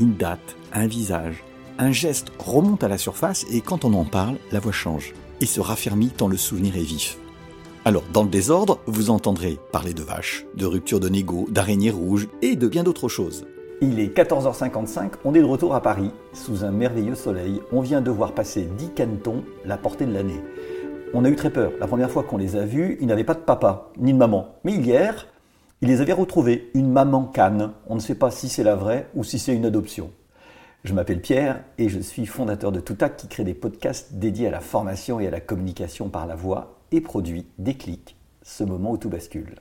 une date, un visage, un geste remonte à la surface et quand on en parle, la voix change et se raffermit tant le souvenir est vif. Alors, dans le désordre, vous entendrez parler de vaches, de rupture de négo, d'araignées rouges et de bien d'autres choses. Il est 14h55, on est de retour à Paris, sous un merveilleux soleil. On vient de voir passer 10 canetons, la portée de l'année. On a eu très peur. La première fois qu'on les a vus, ils n'avaient pas de papa, ni de maman. Mais hier, il les avait retrouvés, une maman canne. On ne sait pas si c'est la vraie ou si c'est une adoption. Je m'appelle Pierre et je suis fondateur de Toutac qui crée des podcasts dédiés à la formation et à la communication par la voix et produit Déclic, ce moment où tout bascule.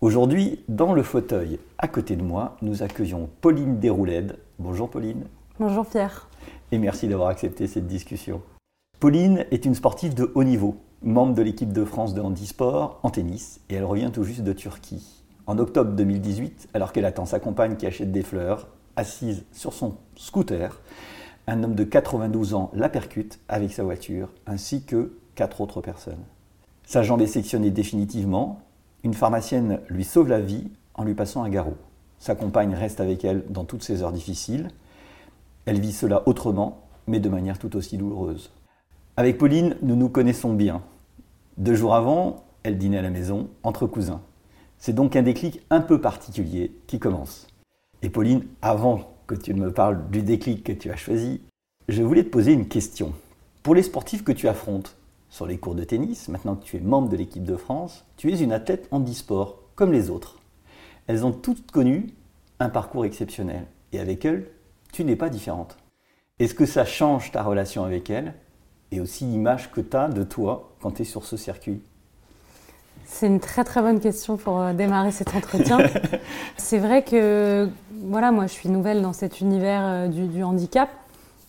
Aujourd'hui, dans le fauteuil à côté de moi, nous accueillons Pauline Desroulèdes. Bonjour Pauline. Bonjour Pierre. Et merci d'avoir accepté cette discussion. Pauline est une sportive de haut niveau, membre de l'équipe de France de handisport en tennis, et elle revient tout juste de Turquie. En octobre 2018, alors qu'elle attend sa compagne qui achète des fleurs, assise sur son scooter, un homme de 92 ans la percute avec sa voiture, ainsi que quatre autres personnes. Sa jambe est sectionnée définitivement. Une pharmacienne lui sauve la vie en lui passant un garrot. Sa compagne reste avec elle dans toutes ces heures difficiles. Elle vit cela autrement, mais de manière tout aussi douloureuse. Avec Pauline, nous nous connaissons bien. Deux jours avant, elle dînait à la maison, entre cousins. C'est donc un déclic un peu particulier qui commence. Et Pauline, avant que tu me parles du déclic que tu as choisi, je voulais te poser une question. Pour les sportifs que tu affrontes sur les cours de tennis, maintenant que tu es membre de l'équipe de France, tu es une athlète handisport, comme les autres. Elles ont toutes connu un parcours exceptionnel. Et avec elles, tu n'es pas différente. Est-ce que ça change ta relation avec elles? Et aussi l'image que tu as de toi quand tu es sur ce circuit? C'est une très très bonne question pour euh, démarrer cet entretien. c'est vrai que voilà, moi je suis nouvelle dans cet univers euh, du, handicap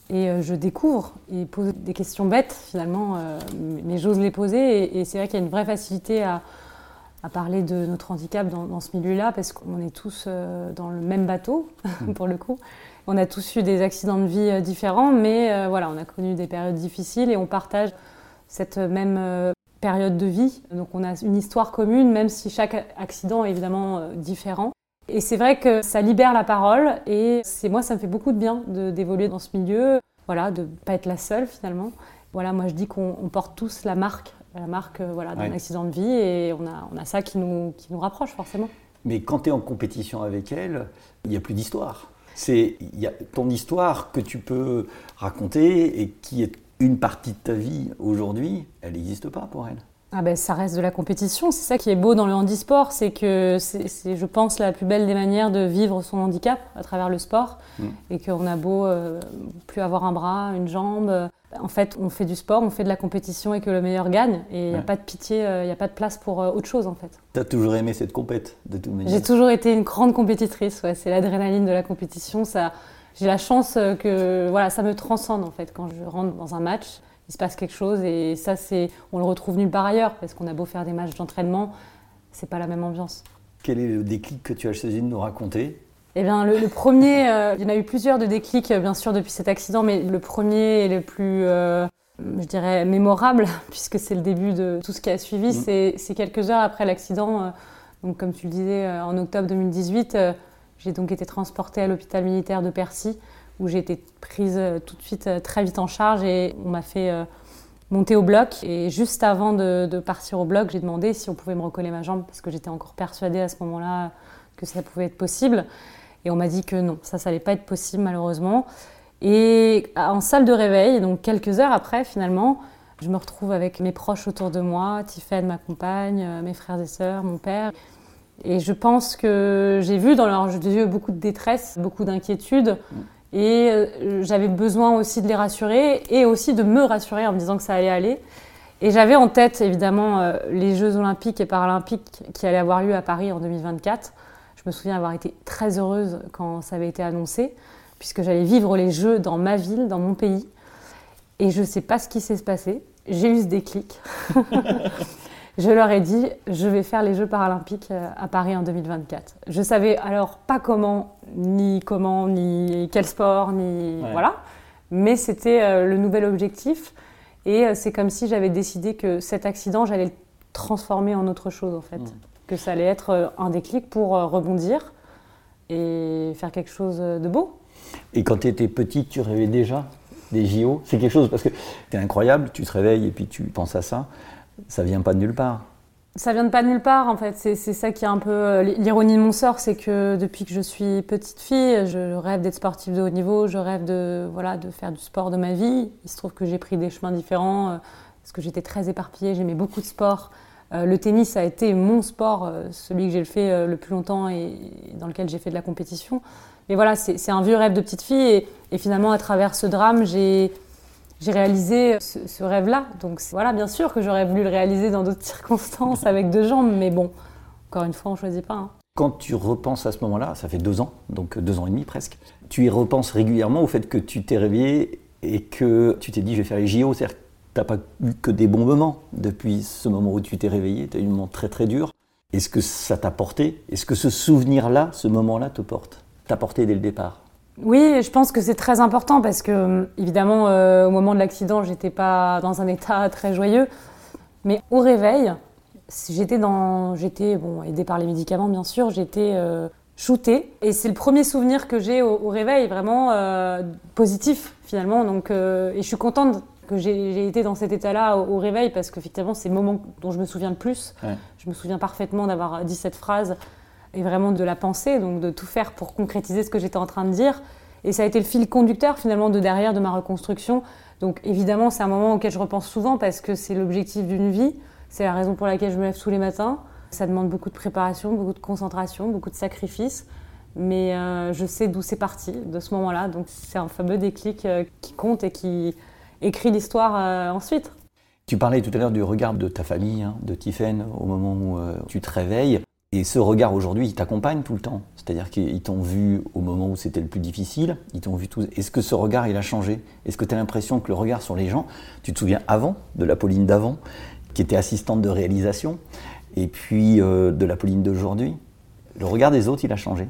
et euh, je découvre et pose des questions bêtes finalement, mais j'ose les poser et, c'est vrai qu'il y a une vraie facilité à, parler de notre handicap dans, ce milieu-là parce qu'on est tous dans le même bateau pour le coup. On a tous eu des accidents de vie différents, mais voilà, on a connu des périodes difficiles et on partage cette même période de vie. Donc on a une histoire commune, même si chaque accident est évidemment euh, différent. Et c'est vrai que ça libère la parole et c'est moi ça me fait beaucoup de bien d'évoluer dans ce milieu, voilà, de pas être la seule finalement. Voilà, moi je dis qu'on porte tous la marque, la marque euh, voilà, d'un accident de vie et on a, on a ça qui nous, qui nous rapproche forcément. Mais quand tu es en compétition avec elle, il n'y a plus d'histoire. C'est ton histoire que tu peux raconter et qui est une partie de ta vie aujourd'hui, elle n'existe pas pour elle. Ah ben, ça reste de la compétition. C'est ça qui est beau dans le handisport, c'est que c'est, je pense, la plus belle des manières de vivre son handicap à travers le sport. Mm. Et qu'on a beau euh, plus avoir un bras, une jambe. En fait, on fait du sport, on fait de la compétition et que le meilleur gagne. Et il n'y a pas de pitié, euh, il n'y a pas de place pour euh, autre chose en fait. Tu as toujours aimé cette compète de toute manière J'ai toujours été une grande compétitrice. Ouais. C'est l'adrénaline de la compétition. Ça, j'ai la chance que voilà, ça me transcende en fait quand je rentre dans un match. Il se passe quelque chose et ça, c'est, on le retrouve nulle part ailleurs parce qu'on a beau faire des matchs d'entraînement, c'est pas la même ambiance. Quel est le déclic que tu as choisi de nous raconter? Eh bien, le, premier, euh, il y en a eu plusieurs de déclics, euh, bien sûr, depuis cet accident, mais le premier et le plus, euh, je dirais, mémorable, puisque c'est le début de tout ce qui a suivi, mmh. c'est quelques heures après l'accident. donc, comme tu le disais, en octobre 2018, j'ai donc été transportée à l'hôpital militaire de Percy, où j'ai été prise euh, tout de suite, euh, très vite en charge, et on m'a fait euh, monter au bloc. Et juste avant de, partir au bloc, j'ai demandé si on pouvait me recoller ma jambe, parce que j'étais encore persuadée à ce moment-là que ça pouvait être possible. Et on m'a dit que non, ça, ça n'allait pas être possible malheureusement. Et en salle de réveil, donc quelques heures après finalement, je me retrouve avec mes proches autour de moi, Tiffany, ma compagne, mes frères et sœurs, mon père. Et je pense que j'ai vu dans leurs yeux beaucoup de détresse, beaucoup d'inquiétude. Et euh, j'avais besoin aussi de les rassurer et aussi de me rassurer en me disant que ça allait aller. Et j'avais en tête évidemment euh, les Jeux olympiques et paralympiques qui allaient avoir lieu à Paris en 2024. Je me souviens avoir été très heureuse quand ça avait été annoncé. puisque j'allais vivre les Jeux dans ma ville, dans mon pays. Et je ne sais pas ce qui s'est passé. J'ai eu ce déclic. je leur ai dit, je vais faire les Jeux paralympiques euh, à Paris en 2024. Je savais alors pas comment, ni comment, ni quel sport, ni voilà. Mais c'était euh, le nouvel objectif. Et euh, c'est comme si j'avais décidé que cet accident, j'allais le transformer en autre chose en fait. Hmm. Que ça allait être un déclic pour rebondir et faire quelque chose de beau. Et quand tu étais petite, tu rêvais déjà des JO C'est quelque chose, parce que tu es incroyable, tu te réveilles et puis tu penses à ça. Ça vient pas de nulle part. Ça vient de pas de nulle part, en fait. C'est ça qui est un peu euh, l'ironie de mon sort, c'est que depuis que je suis petite fille, je rêve d'être sportive de haut niveau, je rêve de, voilà, de faire du sport de ma vie. Il se trouve que j'ai pris des chemins différents, euh, parce que j'étais très éparpillée, j'aimais beaucoup de sport. Euh, le tennis a été mon sport, celui que j'ai fait le plus longtemps et dans lequel j'ai fait de la compétition. Mais voilà, c'est un vieux rêve de petite fille. Et, finalement, à travers ce drame, j'ai réalisé ce, rêve-là. Donc voilà, bien sûr que j'aurais voulu le réaliser dans d'autres circonstances, avec deux jambes. Mais bon, encore une fois, on ne choisit pas. Hein. Quand tu repenses à ce moment-là, ça fait deux ans, donc deux ans et demi presque, tu y repenses régulièrement au fait que tu t'es réveillé et que tu t'es dit je vais faire les JO. C'est-à-dire que tu n'as pas eu que des bons moments depuis ce moment où tu t'es réveillé. Tu as eu un moment très très dur. Est-ce que ça t'a porté? Est-ce que ce souvenir-là, ce moment-là te porte? T'apporter dès le départ? Oui, je pense que c'est très important parce que, évidemment, euh, au moment de l'accident, j'étais pas dans un état très joyeux. Mais au réveil, j'étais dans, j'étais bon, aidée par les médicaments, bien sûr, j'étais euh, shootée. Et c'est le premier souvenir que j'ai au, réveil, vraiment euh, positif finalement. Donc, et je suis contente que j'ai été dans cet état-là au, réveil parce qu'effectivement, c'est le moment dont je me souviens le plus. Je me souviens parfaitement d'avoir dit cette phrase et vraiment de la pensée, donc de tout faire pour concrétiser ce que j'étais en train de dire. Et ça a été le fil conducteur finalement de derrière de ma reconstruction. Donc évidemment, c'est un moment auquel je repense souvent parce que c'est l'objectif d'une vie. C'est la raison pour laquelle je me lève tous les matins. Ça demande beaucoup de préparation, beaucoup de concentration, beaucoup de sacrifices. Mais euh, je sais d'où c'est parti, de ce moment-là. Donc c'est un fameux déclic euh, qui compte et qui écrit l'histoire euh, ensuite. Tu parlais tout à l'heure du regard de ta famille, hein, de Tiffen, au moment où tu te réveilles. Et ce regard aujourd'hui, il t'accompagne tout le temps. C'est-à-dire qu'ils t'ont vu au moment où c'était le plus difficile, ils t'ont vu tout. Est-ce que ce regard, il a changé? Est-ce que tu as l'impression que le regard sur les gens, tu te souviens avant, de la Pauline d'avant, qui était assistante de réalisation, et puis euh, de la Pauline d'aujourd'hui, le regard des autres, il a changé?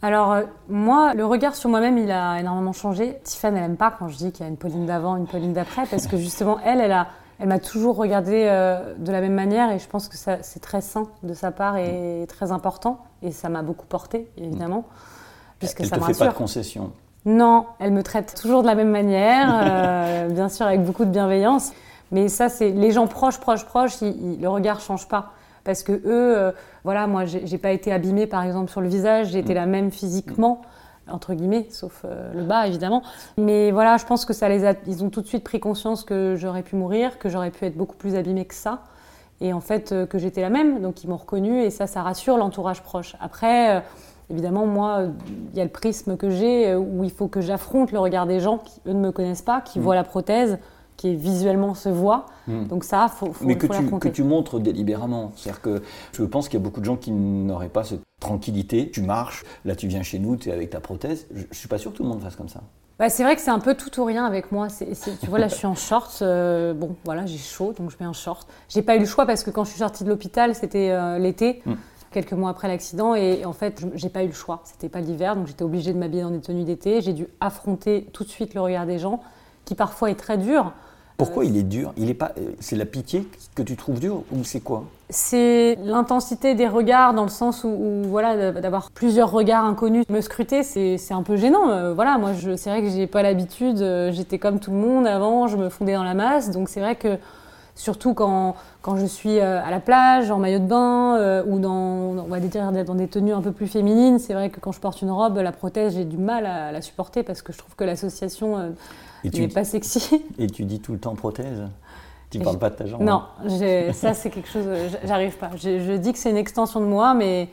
Alors euh, moi, le regard sur moi-même, il a énormément changé. Tiffany, elle n'aime pas quand je dis qu'il y a une Pauline d'avant, une Pauline d'après, parce que justement, elle, elle a, elle m'a toujours regardé euh, de la même manière et je pense que c'est très sain de sa part et très important. Et ça m'a beaucoup porté, évidemment. Puisque elle ne te fait pas de concession Non, elle me traite toujours de la même manière, euh, bien sûr avec beaucoup de bienveillance. Mais ça, c'est les gens proches, proches, proches, le regard change pas. Parce que eux, euh, voilà, moi, j'ai pas été abîmée par exemple sur le visage, j'ai été mm. la même physiquement entre guillemets, sauf euh, le bas évidemment. Mais voilà, je pense que ça les a, ils ont tout de suite pris conscience que j'aurais pu mourir, que j'aurais pu être beaucoup plus abîmée que ça, et en fait euh, que j'étais la même. Donc ils m'ont reconnue et ça, ça rassure l'entourage proche. Après, euh, évidemment, moi, il y a le prisme que j'ai où il faut que j'affronte le regard des gens qui eux ne me connaissent pas, qui mm. voient la prothèse qui visuellement se voit. Hmm. Donc ça, faut, faut Mais que, tu, que tu montres délibérément. C'est-à-dire que je pense qu'il y a beaucoup de gens qui n'auraient pas cette tranquillité. Tu marches, là tu viens chez nous, tu es avec ta prothèse. Je, ne suis pas sûr que tout le monde fasse comme ça. Bah, c'est vrai que c'est un peu tout ou rien avec moi. tu vois, là, je suis en short. Euh, bon, voilà, j'ai chaud, donc je mets un short. J'ai pas eu le choix parce que quand je suis sortie de l'hôpital, c'était euh, l'été, hmm. quelques mois après l'accident, et en fait, j'ai pas eu le choix. C'était pas l'hiver, donc j'étais obligée de m'habiller dans des tenues d'été. J'ai dû affronter tout de suite le regard des gens, qui parfois est très dur. Pourquoi il est dur? Il est pas. Euh, c'est la pitié que tu trouves dur ou c'est quoi? C'est l'intensité des regards dans le sens où, voilà d'avoir plusieurs regards inconnus me scruter, c'est un peu gênant. Euh, voilà, moi c'est vrai que j'ai pas l'habitude. Euh, j'étais comme tout le monde avant, je me fondais dans la masse, donc c'est vrai que surtout quand, quand je suis à la plage, en maillot de bain, ou dans, on va dire, dans des tenues un peu plus féminines, c'est vrai que quand je porte une robe, la prothèse, j'ai du mal à, la supporter parce que je trouve que l'association tu, pas sexy. Et tu dis tout le temps prothèse Tu parles pas de ta jambe Non, ça c'est quelque chose, j'arrive pas. Je, dis que c'est une extension de moi, mais,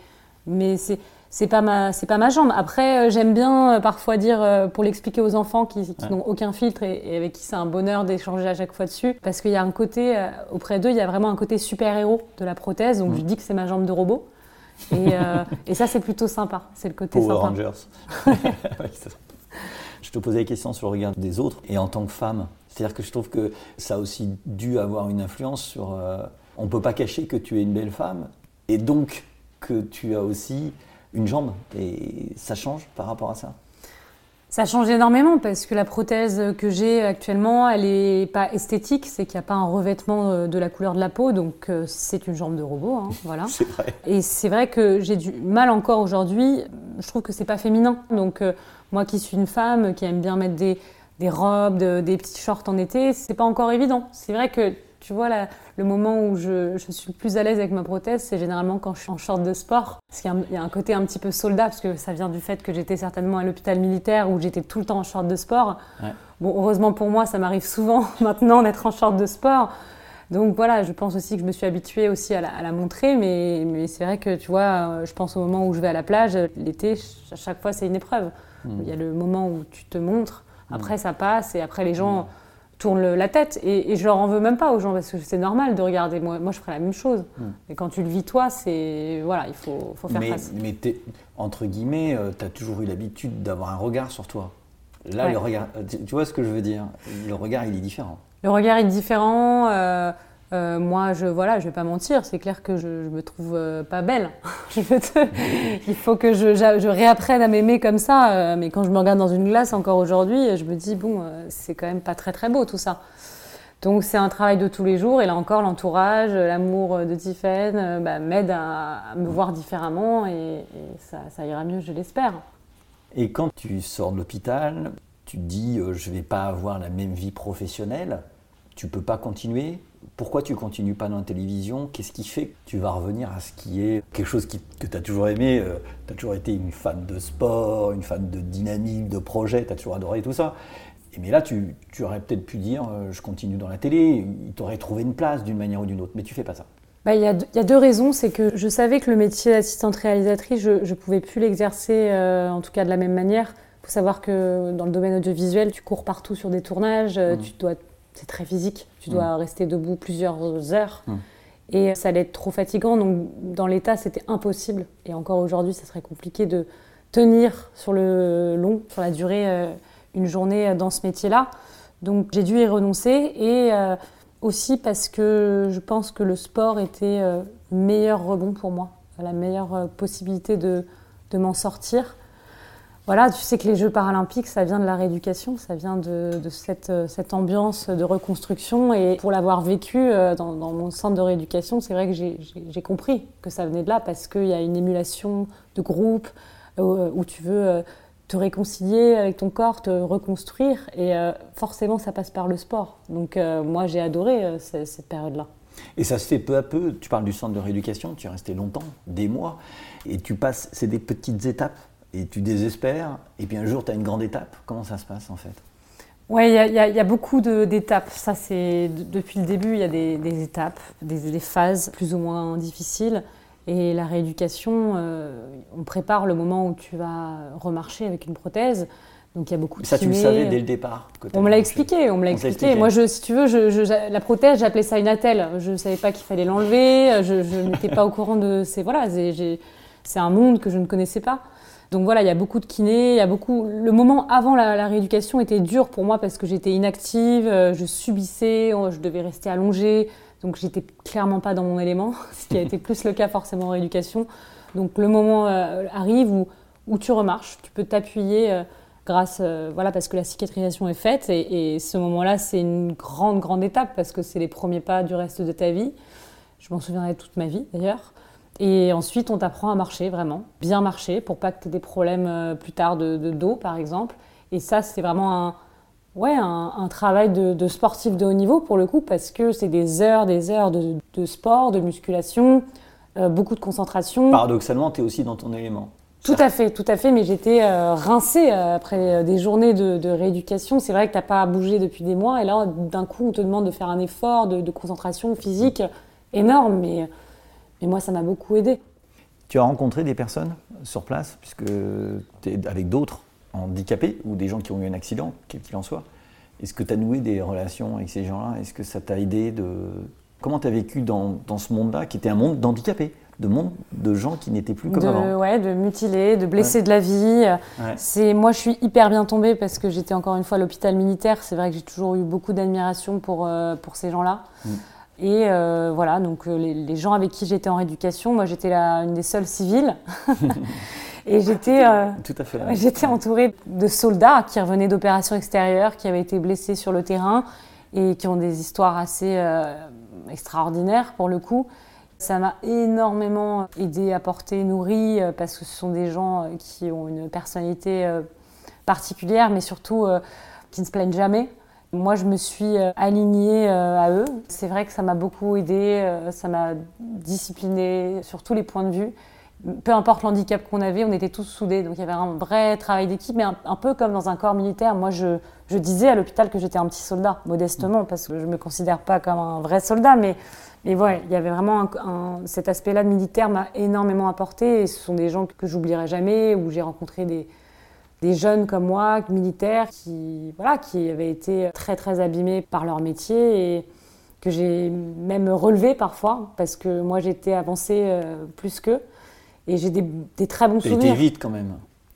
mais c'est c'est pas ma c'est pas ma jambe. Après, euh, j'aime bien euh, parfois dire euh, pour l'expliquer aux enfants qui, n'ont aucun filtre et, avec qui c'est un bonheur d'échanger à chaque fois dessus, parce qu'il y a un côté auprès d'eux, il y a vraiment un côté super héros de la prothèse. Donc mm. je dis que c'est ma jambe de robot. Et, et ça c'est plutôt sympa. C'est le côté Power sympa. Rangers. Je te posais la question sur le regard des autres et en tant que femme. C'est-à-dire que je trouve que ça a aussi dû avoir une influence sur. Euh, on ne peut pas cacher que tu es une belle femme et donc que tu as aussi une jambe. Et ça change par rapport à ça? Ça change énormément parce que la prothèse que j'ai actuellement, elle n'est pas esthétique, c'est qu'il n'y a pas un revêtement euh, de la couleur de la peau, donc euh, c'est une jambe de robot, hein, voilà. c'est vrai. Et c'est vrai que j'ai du mal encore aujourd'hui. Je trouve que c'est pas féminin. Donc euh, moi qui suis une femme qui aime bien mettre des, des robes, des petits shorts en été, c'est pas encore évident. C'est vrai que tu vois, le moment où je, suis le plus à l'aise avec ma prothèse, c'est généralement quand je suis en short de sport. Parce qu'il y, a un côté un petit peu soldat, parce que ça vient du fait que j'étais certainement à l'hôpital militaire où j'étais tout le temps en short de sport. Bon, heureusement pour moi, ça m'arrive souvent maintenant d'être en short de sport. Donc voilà, je pense aussi que je me suis habituée aussi à la, montrer, mais, c'est vrai que tu vois, euh, je pense au moment où je vais à la plage, l'été, à chaque fois c'est une épreuve. Hmm. Il y a le moment où tu te montres, après ça passe, et après les gens... Hmm tourne la tête. Et, je leur en veux même pas aux gens parce que c'est normal de regarder. Moi, moi, je ferais la même chose. Hmm. Mais quand tu le vis toi, c'est voilà, il faut, faut faire mais, face. Mais entre guillemets, euh, tu as toujours eu l'habitude d'avoir un regard sur toi. Là, le regard, euh, tu, vois ce que je veux dire? Le regard, il est différent. Le regard est différent. Euh, euh, moi, je voilà, je vais pas mentir, c'est clair que je, je me trouve euh, pas belle. Il faut que je, réapprenne à m'aimer comme ça. Euh, mais quand je me regarde dans une glace encore aujourd'hui, je me dis bon, c'est quand même pas très très beau tout ça. Donc c'est un travail de tous les jours. Et là encore, l'entourage, l'amour de Tiffen bah, m'aide à, me voir différemment et, ça, ça, ira mieux, je l'espère. Et quand tu sors de l'hôpital, tu te dis je vais pas avoir la même vie professionnelle. Tu peux pas continuer pourquoi tu continues pas dans la télévision? Qu'est-ce qui fait que tu vas revenir à ce qui est quelque chose que tu as toujours aimé euh, Tu as toujours été une fan de sport, une fan de dynamique, de projet, tu as toujours adoré tout ça. Et mais là, tu, aurais peut-être pu dire euh, je continue dans la télé, il t'aurait trouvé une place d'une manière ou d'une autre, mais tu fais pas ça. Bah, il y, a deux raisons. C'est que je savais que le métier d'assistante réalisatrice, je ne pouvais plus l'exercer, euh, en tout cas de la même manière. Il faut savoir que dans le domaine audiovisuel, tu cours partout sur des tournages, mmh. tu dois c'est très physique. Tu dois mm. rester debout plusieurs heures. Mm. Et ça allait être trop fatigant. Donc, dans l'état, c'était impossible. Et encore aujourd'hui, ça serait compliqué de tenir sur le long, sur la durée, euh, une journée dans ce métier-là. Donc, j'ai dû y renoncer. Et euh, aussi parce que je pense que le sport était le euh, meilleur rebond pour moi, la meilleure possibilité de, de m'en sortir. Voilà, tu sais que les Jeux paralympiques, ça vient de la rééducation, ça vient de, cette, euh, cette, ambiance de reconstruction. Et pour l'avoir vécu euh, dans, mon centre de rééducation, c'est vrai que j'ai compris que ça venait de là parce qu'il y a une émulation de groupe euh, où tu veux te réconcilier avec ton corps, te reconstruire. Et forcément, ça passe par le sport. Donc moi, j'ai adoré cette période-là. Et ça se fait peu à peu. Tu parles du centre de rééducation, tu es resté longtemps, des mois, et tu passes, c'est des petites étapes et tu désespères, et puis un jour tu as une grande étape. Comment ça se passe en fait? Oui, il y, a beaucoup d'étapes. Ça, c'est depuis le début, il y a des, étapes, des, phases plus ou moins difficiles. Et la rééducation, euh, on prépare le moment où tu vas remarcher avec une prothèse. Donc il y a beaucoup de Ça, tu le savais dès le départ On me l'a expliqué, on me l'a expliqué. Moi, je, si tu veux, je, la prothèse, j'appelais ça une attelle. Je ne savais pas qu'il fallait l'enlever. Je, n'étais pas au courant de ces voilà. C'est un monde que je ne connaissais pas. Donc voilà, il y a beaucoup de kinés, il y a beaucoup. Le moment avant la, rééducation était dur pour moi parce que j'étais inactive, euh, je subissais, je devais rester allongée, donc j'étais clairement pas dans mon élément, ce qui a été plus le cas forcément en rééducation. Donc le moment euh, arrive où, où, tu remarches, tu peux t'appuyer euh, grâce, voilà, parce que la cicatrisation est faite et, et ce moment-là c'est une grande grande étape parce que c'est les premiers pas du reste de ta vie. Je m'en souviendrai toute ma vie d'ailleurs. Et ensuite, on t'apprend à marcher vraiment, bien marcher pour pas que tu aies des problèmes euh, plus tard de, dos, par exemple. Et ça, c'est vraiment un, ouais, un, travail de, sportif de haut niveau pour le coup, parce que c'est des heures, des heures de, sport, de musculation, euh, beaucoup de concentration. Paradoxalement, tu es aussi dans ton élément. Tout à fait, tout à fait, mais j'étais euh, rincée après des journées de, rééducation. C'est vrai que tu n'as pas bougé depuis des mois, et là, d'un coup, on te demande de faire un effort de, concentration physique énorme, mais et moi, ça m'a beaucoup aidé. Tu as rencontré des personnes sur place, puisque tu es avec d'autres handicapés ou des gens qui ont eu un accident, quel qu'il en soit. Est-ce que tu as noué des relations avec ces gens-là? Est-ce que ça t'a aidé de... Comment tu as vécu dans, dans ce monde-là, qui était un monde d'handicapés de monde de gens qui n'étaient plus comme de, avant? Ouais, de mutilés, de blessés de la vie. C'est moi, je suis hyper bien tombée parce que j'étais encore une fois à l'hôpital militaire. C'est vrai que j'ai toujours eu beaucoup d'admiration pour, euh, pour ces gens-là. Mm. Et euh, voilà, donc euh, les, gens avec qui j'étais en rééducation, moi j'étais une des seules civiles. et j'étais j'étais entourée de soldats qui revenaient d'opérations extérieures, qui avaient été blessés sur le terrain et qui ont des histoires assez extraordinaires pour le coup. Ça m'a énormément aidé à porter, nourri, euh, parce que ce sont des gens euh, qui ont une personnalité euh, particulière, mais surtout qui ne se plaignent jamais. Moi, je me suis alignée à eux. C'est vrai que ça m'a beaucoup aidé, ça m'a disciplinée sur tous les points de vue. Peu importe l'handicap qu'on avait, on était tous soudés. Donc il y avait un vrai travail d'équipe, mais un, peu comme dans un corps militaire. Moi, je, je disais à l'hôpital que j'étais un petit soldat, modestement, parce que je ne me considère pas comme un vrai soldat, mais et voilà, il y avait vraiment cet aspect-là de militaire m'a énormément apporté. Et ce sont des gens que, j'oublierai jamais, où j'ai rencontré des, des, jeunes comme moi, militaires, qui, voilà, qui avaient été très très abîmés par leur métier et que j'ai même relevé parfois, parce que moi j'étais avancée euh, plus qu'eux. Et j'ai des, des, très bons souvenirs. T'as été vite quand même.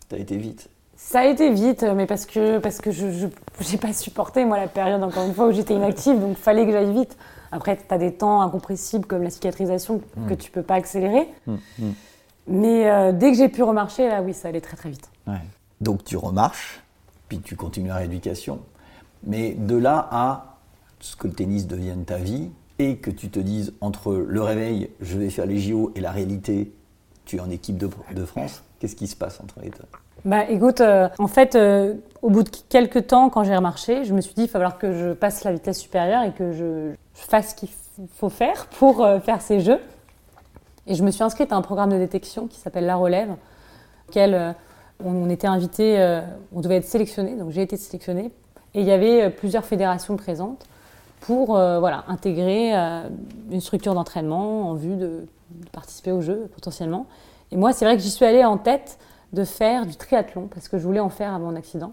T'as été vite. Ça a été vite, mais parce que, parce que je n'ai pas supporté, moi, la période, encore une fois, où j'étais inactive, donc il fallait que j'aille vite. Après, tu as des temps incompressibles comme la cicatrisation que mm. tu peux pas accélérer. Mm, mm. Mais euh, dès que j'ai pu remarcher, là, oui, ça allait très très vite. Donc tu remarches, puis tu continues la rééducation. Mais de là à ce que le tennis devienne ta vie et que tu te dises entre le réveil, je vais faire les JO et la réalité, tu es en équipe de, France, qu'est-ce qui se passe entre les deux? Bah écoute, euh, en fait, euh, au bout de quelques temps, quand j'ai remarché, je me suis dit, il va falloir que je passe la vitesse supérieure et que je, fasse ce qu'il faut faire pour euh, faire ces jeux. Et je me suis inscrite à un programme de détection qui s'appelle La Relève, auquel on, était invité, on devait être sélectionné, donc j'ai été sélectionnée. Et il y avait plusieurs fédérations présentes pour voilà, intégrer une structure d'entraînement en vue de, participer aux Jeux potentiellement. Et moi, c'est vrai que j'y suis allée en tête de faire du triathlon parce que je voulais en faire avant mon accident.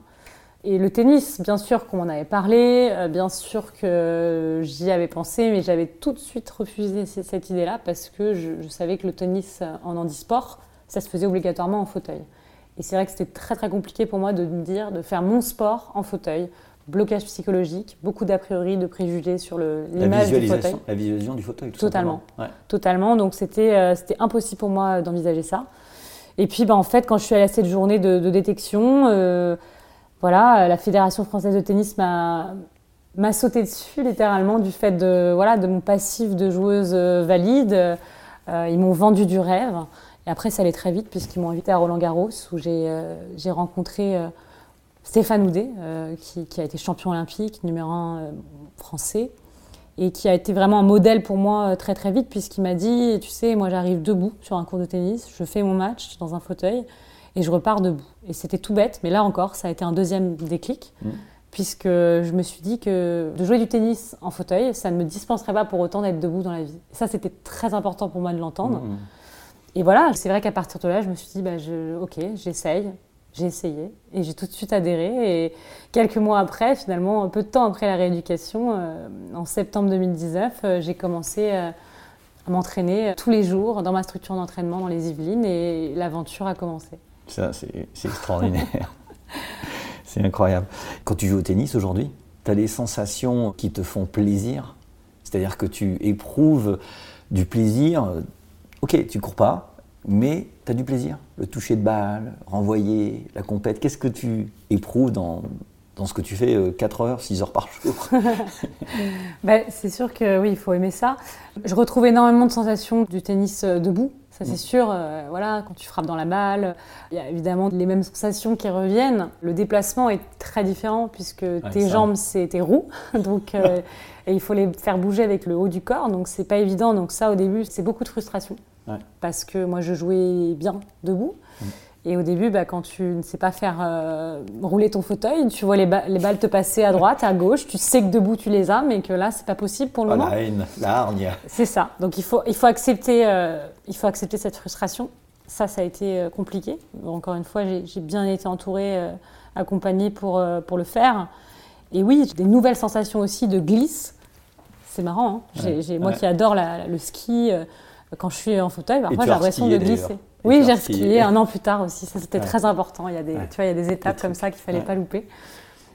Et le tennis, bien sûr qu'on m'en avait parlé, euh, bien sûr que j'y avais pensé, mais j'avais tout de suite refusé cette idée-là parce que je, savais que le tennis en handisport, ça se faisait obligatoirement en fauteuil. Et c'est vrai que c'était très très compliqué pour moi de me dire de faire mon sport en fauteuil. Blocage psychologique, beaucoup d'a priori, de préjugés sur l'image du fauteuil. La visualisation du fauteuil, tout Totalement. Totalement. Donc c'était euh, impossible pour moi d'envisager ça. Et puis, bah, en fait, quand je suis allée à cette journée de, détection, euh, voilà, la Fédération française de tennis m'a m'a sauté dessus littéralement du fait de voilà de mon passif de joueuse euh, valide. Euh, ils m'ont vendu du rêve. Et après, ça allait très vite puisqu'ils m'ont invité à Roland Garros où j'ai j'ai rencontré Stéphane Houdet, qui, qui, a été champion olympique, numéro un français et qui a été vraiment un modèle pour moi euh, très très vite puisqu'il m'a dit, tu sais, moi j'arrive debout sur un cours de tennis, je fais mon match dans un fauteuil et je repars debout. Et c'était tout bête, mais là encore, ça a été un deuxième déclic. Mmh. Puisque je me suis dit que de jouer du tennis en fauteuil, ça ne me dispenserait pas pour autant d'être debout dans la vie. Et ça, c'était très important pour moi de l'entendre. Mmh. Et voilà, c'est vrai qu'à partir de là, je me suis dit, bah, je, ok, j'essaye, j'ai essayé et j'ai tout de suite adhéré. Et quelques mois après, finalement, un peu de temps après la rééducation, euh, en septembre 2019, euh, j'ai commencé euh, à m'entraîner tous les jours dans ma structure d'entraînement dans les Yvelines et l'aventure a commencé. Ça, c'est extraordinaire. c'est incroyable. Quand tu joues au tennis aujourd'hui, tu as des sensations qui te font plaisir? C'est-à-dire que tu éprouves du plaisir. Ok, tu cours pas, mais tu as du plaisir. Le toucher de balle, renvoyer, la compète. Qu'est-ce que tu éprouves dans, dans ce que tu fais 4 euh, heures, 6 heures par jour? Ben, C'est sûr que oui, il faut aimer ça. Je retrouve énormément de sensations du tennis euh, debout. Ça, c'est mm. sûr. Euh, voilà, quand tu frappes dans la balle, il y a évidemment les mêmes sensations qui reviennent. Le déplacement est très différent puisque tes jambes, c'est tes roues. Donc, et il faut les faire bouger avec le haut du corps. Donc, c'est pas évident. Donc, ça, au début, c'est beaucoup de frustration. Parce que moi, je jouais bien debout. Mm. Et au début, bah, quand tu ne sais pas faire euh, rouler ton fauteuil, tu vois les, les, balles te passer à droite, à gauche, tu sais que debout tu les as, mais que là, c'est pas possible pour le oh, moment. La haine, la hargne. C'est ça. Donc il faut, il faut, accepter, euh, il faut accepter cette frustration. Ça, ça a été euh, compliqué. Encore une fois, j'ai bien été entourée, accompagnée pour, pour le faire. Et oui, des nouvelles sensations aussi de glisse. C'est marrant. Hein. moi qui adore le ski quand je suis en fauteuil, parfois j'ai l'impression de glisser. Oui, j'ai skié un an plus tard aussi. Ça, c'était très important. Il y a des, tu vois, il y a des étapes comme ça qu'il fallait pas louper.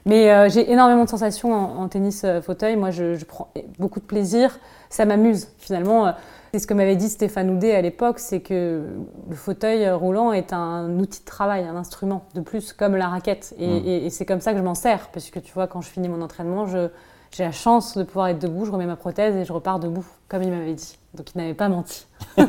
Mais euh, j'ai énormément de sensations en, tennis euh, fauteuil. Moi, je, prends beaucoup de plaisir. Ça m'amuse finalement. Euh, c'est ce que m'avait dit Stéphane Houdet à l'époque, c'est que le fauteuil roulant est un outil de travail, un instrument de plus, comme la raquette. Et, mmh. et c'est comme ça que je m'en sers, parce que tu vois, quand je finis mon entraînement, j'ai la chance de pouvoir être debout, je remets ma prothèse et je repars debout, comme il m'avait dit. Donc il n'avait pas menti.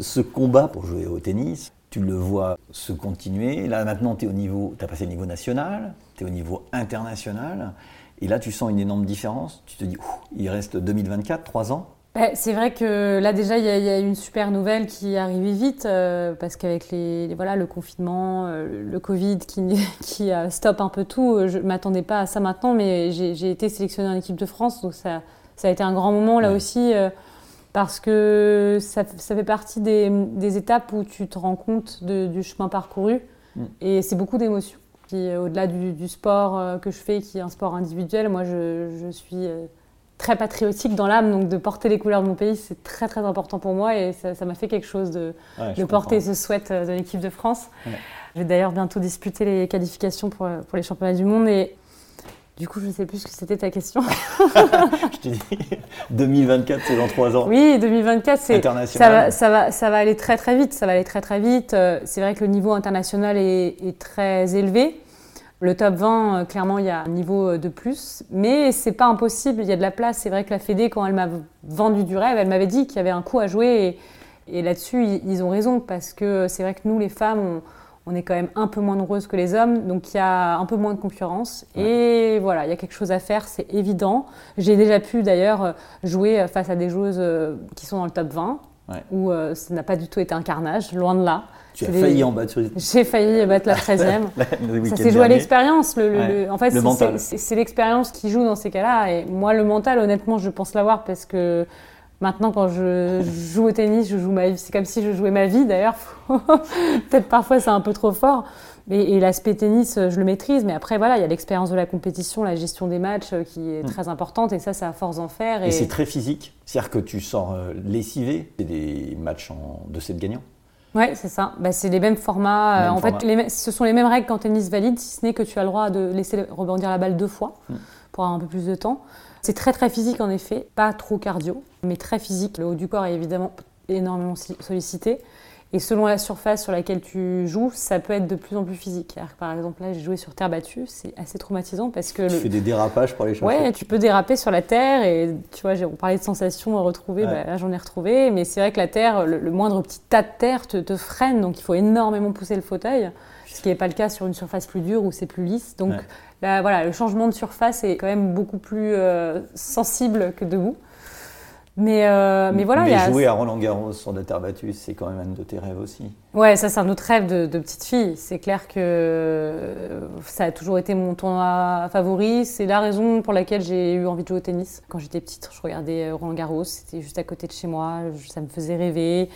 Ce combat pour jouer au tennis, tu le vois se continuer. Là maintenant, tu es au niveau, tu as passé le niveau national, tu es au niveau international. Et là, tu sens une énorme différence. Tu te dis, il reste 2024, trois ans. Bah, c'est vrai que là déjà il y, a une super nouvelle qui est arrivée vite euh, parce qu'avec les, voilà le confinement, euh, le Covid qui, qui stoppe un peu tout, je m'attendais pas à ça maintenant, mais j'ai été sélectionnée en équipe de France, donc ça, ça a été un grand moment là aussi euh, parce que ça, ça fait partie des, des, étapes où tu te rends compte du chemin parcouru. Mm. et c'est beaucoup d'émotions. Au-delà du, du, sport que je fais, qui est un sport individuel, moi je, je suis très patriotique dans l'âme, donc de porter les couleurs de mon pays, c'est très très important pour moi. Et ça m'a fait quelque chose de, de porter ce sweat euh, de l'équipe de France. Je vais d'ailleurs bientôt disputer les qualifications pour, pour, les championnats du monde. Et du coup, je ne sais plus ce que c'était ta question. je te dis, 2024, c'est dans trois ans. Oui, 2024, c'est ça va, ça, va, ça va aller très très vite. Ça va aller très très vite. Euh, c'est vrai que le niveau international est, est très élevé. Le top 20, euh, clairement, il y a un niveau euh, de plus, mais c'est pas impossible, il y a de la place. C'est vrai que la Fédé, quand elle m'a vendu du rêve, elle m'avait dit qu'il y avait un coup à jouer, et, là-dessus, ils, ont raison, parce que c'est vrai que nous, les femmes, on, est quand même un peu moins nombreuses que les hommes, donc il y a un peu moins de concurrence, et voilà, il y a quelque chose à faire, c'est évident. J'ai déjà pu d'ailleurs euh, jouer face à des joueuses qui sont dans le top 20, où ça n'a pas du tout été un carnage, loin de là. Tu as failli en battre. J'ai failli battre la 13e. ça s'est joué à l'expérience. Le, en fait, c'est l'expérience qui joue dans ces cas-là. Et moi, le mental, honnêtement, je pense l'avoir parce que maintenant, quand je joue au tennis, je joue ma vie. C'est comme si je jouais ma vie, d'ailleurs. Peut-être parfois, c'est un peu trop fort. Et, l'aspect tennis, je le maîtrise. Mais après, voilà, il y a l'expérience de la compétition, la gestion des matchs euh, qui est hmm. très importante. Et ça, c'est à force d'en faire. Et, c'est très physique. C'est-à-dire que tu sors euh, lessivé. Des matchs en, de 7 gagnants. Oui, c'est ça. Bah, c'est les mêmes formats. Euh, en fait, ce sont les mêmes règles qu'en tennis valide, si ce n'est que tu as le droit de laisser rebondir la balle deux fois hmm. pour avoir un peu plus de temps. C'est très très physique en effet, pas trop cardio, mais très physique. Le haut du corps est évidemment énormément sollicité. Et selon la surface sur laquelle tu joues, ça peut être de plus en plus physique. par exemple, là, j'ai joué sur terre battue, c'est assez traumatisant parce que... Tu fais des dérapages pour aller chercher Ouais, tu peux déraper sur la terre et tu vois, on parlait de sensations retrouvées, bah, là j'en ai retrouvé, mais c'est vrai que la terre, le, moindre petit tas de terre te, freine, donc il faut énormément pousser le fauteuil, ce qui n'est pas le cas sur une surface plus dure où c'est plus lisse. Donc voilà, le changement de surface est quand même beaucoup plus euh, sensible que debout. Mais, euh, mais voilà. Mais jouer à Roland Garros sur terres battues, c'est quand même un de tes rêves aussi. Ouais, ça c'est un autre rêve de, petite fille. C'est clair que ça a toujours été mon tournoi favori. C'est la raison pour laquelle j'ai eu envie de jouer au tennis. Quand j'étais petite, je regardais euh, Roland Garros, c'était juste à côté de chez moi, ça me faisait rêver.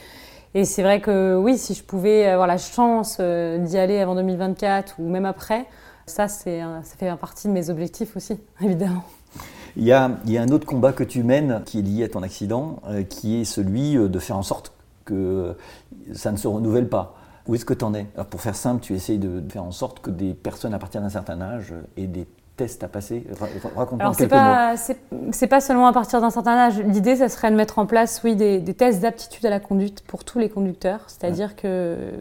Et c'est vrai que oui, si je pouvais avoir la chance euh, d'y aller avant 2024 ou même après, ça, ça fait partie de mes objectifs aussi, évidemment. Il y, a, un autre combat que tu mènes qui est lié à ton accident, euh, qui est celui euh, de faire en sorte que ça ne se renouvelle pas. Où est-ce que tu en es Pour faire simple, tu essayes de faire en sorte que des personnes à partir d'un certain âge aient des tests à passer Raconte-moi c'est pas, c'est, pas seulement à partir d'un certain âge. L'idée, ça serait de mettre en place, oui, des, tests d'aptitude à la conduite pour tous les conducteurs. C'est-à-dire que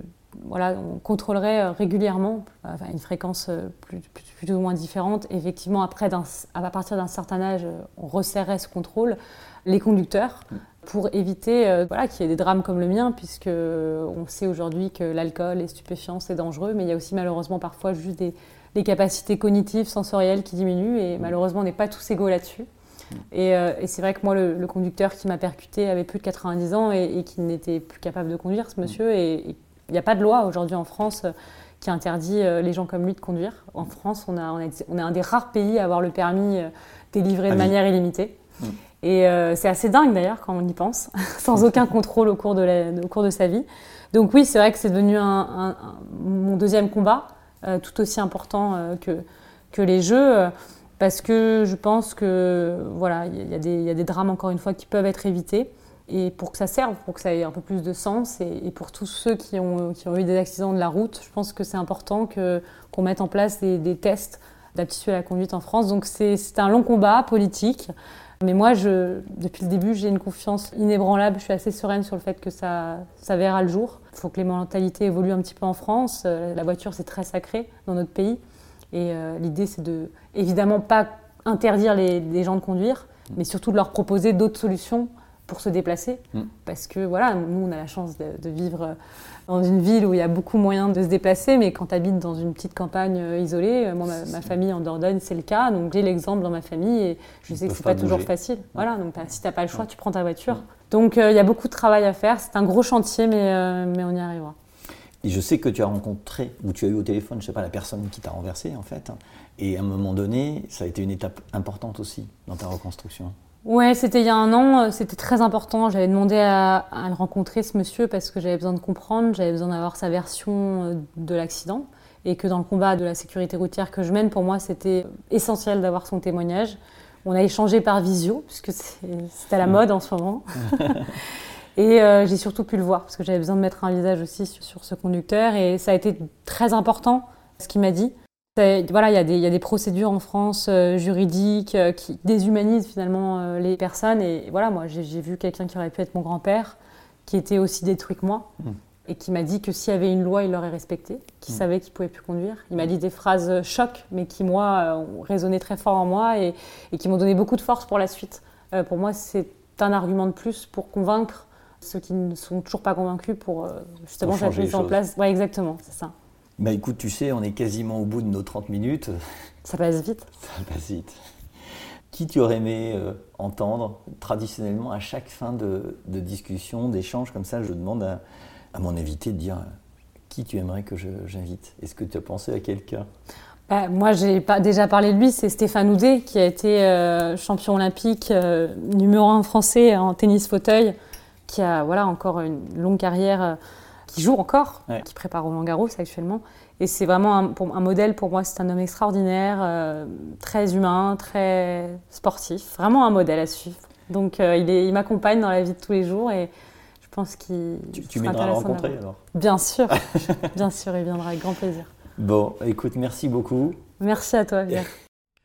voilà, on contrôlerait euh, régulièrement, à une fréquence euh, plus, plus, ou moins différente. Effectivement, après, à partir d'un certain âge, euh, on resserrait ce contrôle, les conducteurs, pour éviter voilà, qu'il y ait des drames comme le mien, puisque on sait aujourd'hui que l'alcool, les stupéfiants, c'est dangereux, mais il y a aussi malheureusement parfois juste des, capacités cognitives, sensorielles qui diminuent, et malheureusement, on n'est pas tous égaux là-dessus. Et, c'est vrai que moi, le, conducteur qui m'a percuté avait plus de 90 ans et, qui n'était plus capable de conduire, ce monsieur, et il n'y a pas de loi aujourd'hui en France euh, qui interdit euh, les gens comme lui de conduire. En France, on, a, on, est un des rares pays à avoir le permis euh, délivré de manière illimitée. Mm. Et c'est assez dingue d'ailleurs quand on y pense, sans aucun contrôle au cours de, au cours de sa vie. Donc oui, c'est vrai que c'est devenu un, mon deuxième combat, tout aussi important que, que les jeux, parce que je pense que voilà, il y, y, a des drames encore une fois qui peuvent être évités. Et pour que ça serve, pour que ça ait un peu plus de sens. Et, pour tous ceux qui ont, eu des accidents de la route, je pense que c'est important qu'on mette en place des, tests d'aptitude à la conduite en France. Donc c'est un long combat politique. Mais moi, depuis le début, j'ai une confiance inébranlable. Je suis assez sereine sur le fait que ça, verra le jour. Il faut que les mentalités évoluent un petit peu en France. Euh, la voiture, c'est très sacré dans notre pays. Et euh, l'idée, c'est de, évidemment, pas interdire les, gens de conduire, mais surtout de leur proposer d'autres solutions pour se déplacer. Mm. Parce que voilà, nous, on a la chance de, de vivre dans une ville où il y a beaucoup moyen de se déplacer, mais quand tu habites dans une petite campagne euh, isolée, euh, moi, ma, famille en Dordogne, c'est le cas, donc j'ai l'exemple dans ma famille et je sais que c'est pas toujours facile. Voilà, donc si t'as pas le choix, tu prends ta voiture. Donc euh, il y a beaucoup de travail à faire, c'est un gros chantier, mais, mais on y arrivera. Et je sais que tu as rencontré, ou tu as eu au téléphone, je sais pas, la personne qui t'a renversé en fait. Et à un moment donné, ça a été une étape importante aussi dans ta reconstruction. Ouais, c'était il y a un an, euh, c'était très important. J'avais demandé à, le rencontrer, ce monsieur, parce que j'avais besoin de comprendre, j'avais besoin d'avoir sa version euh, de l'accident. Et que dans le combat de la sécurité routière que je mène, pour moi, c'était essentiel d'avoir son témoignage. On a échangé par visio, puisque c'était à la mode en ce moment. et euh, j'ai surtout pu le voir, parce que j'avais besoin de mettre un visage aussi sur, sur ce conducteur. Et ça a été très important, ce qu'il m'a dit. Voilà, il y, a des procédures en France euh, juridiques euh, qui déshumanisent finalement euh, les personnes. Et voilà, moi, j'ai vu quelqu'un qui aurait pu être mon grand-père, qui était aussi détruit que moi, mmh. et qui m'a dit que s'il y avait une loi, il l'aurait respectée, qui mmh. savait qu'il pouvait plus conduire. Il m'a dit des phrases chocs, mais qui, moi, ont résonné très fort en moi et, qui m'ont donné beaucoup de force pour la suite. pour moi, c'est un argument de plus pour convaincre ceux qui ne sont toujours pas convaincus pour justement cette mise en place. Ouais, exactement, c'est ça. Bah écoute, tu sais, on est quasiment au bout de nos 30 minutes. Ça passe vite. Ça passe vite. Qui tu aurais aimé euh, entendre traditionnellement à chaque fin de, discussion, d'échange comme ça? Je demande à, mon invité de dire qui tu aimerais que j'invite. Est-ce que tu as pensé à quelqu'un? Bah, moi, j'ai pas déjà parlé de lui, c'est Stéphane Houdet, qui a été euh, champion olympique, euh, numéro un français en tennis fauteuil, qui a voilà, encore une longue carrière qui joue encore, qui prépare Roland Garros actuellement. Et c'est vraiment un, un, modèle pour moi, c'est un homme extraordinaire, euh, très humain, très sportif, vraiment un modèle à suivre. Donc euh, il, il m'accompagne dans la vie de tous les jours et je pense qu'il. Tu, tu viendras à le rencontrer alors Bien sûr, bien sûr, il viendra avec grand plaisir. Bon, écoute, merci beaucoup. Merci à toi, Pierre.